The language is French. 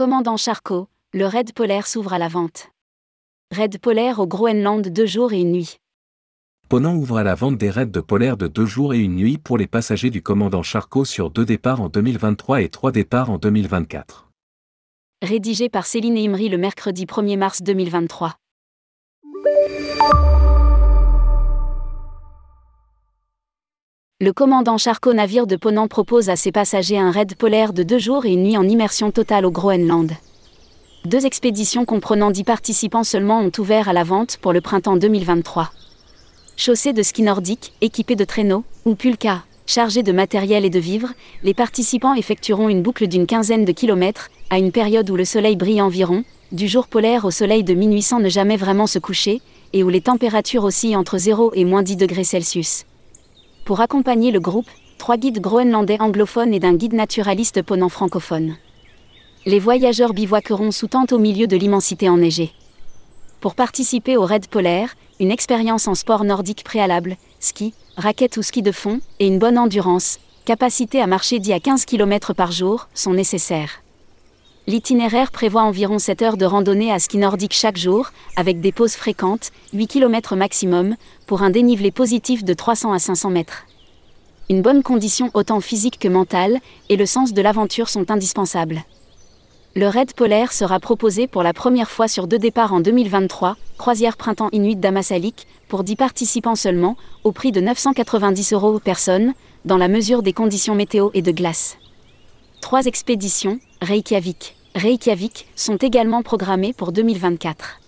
Commandant Charcot, le raid polaire s'ouvre à la vente. Raid polaire au Groenland deux jours et une nuit. Ponant ouvre à la vente des raids de polaire de deux jours et une nuit pour les passagers du commandant Charcot sur deux départs en 2023 et trois départs en 2024. Rédigé par Céline Imri le mercredi 1er mars 2023. Le commandant Charcot navire de Ponant propose à ses passagers un raid polaire de deux jours et une nuit en immersion totale au Groenland. Deux expéditions comprenant dix participants seulement ont ouvert à la vente pour le printemps 2023. Chaussés de ski nordique, équipés de traîneaux, ou pulka, chargés de matériel et de vivres, les participants effectueront une boucle d'une quinzaine de kilomètres, à une période où le soleil brille environ, du jour polaire au soleil de minuit sans ne jamais vraiment se coucher, et où les températures oscillent entre 0 et moins 10 degrés Celsius. Pour accompagner le groupe, trois guides groenlandais anglophones et d'un guide naturaliste ponant francophone. Les voyageurs bivouaqueront sous tente au milieu de l'immensité enneigée. Pour participer au raid polaire, une expérience en sport nordique préalable, ski, raquette ou ski de fond, et une bonne endurance, capacité à marcher 10 à 15 km par jour, sont nécessaires. L'itinéraire prévoit environ 7 heures de randonnée à ski nordique chaque jour, avec des pauses fréquentes, 8 km maximum, pour un dénivelé positif de 300 à 500 mètres. Une bonne condition autant physique que mentale, et le sens de l'aventure sont indispensables. Le raid polaire sera proposé pour la première fois sur deux départs en 2023, croisière printemps Inuit d'Amasalik, pour 10 participants seulement, au prix de 990 euros personne, dans la mesure des conditions météo et de glace. Trois expéditions, Reykjavik, Reykjavik, sont également programmées pour 2024.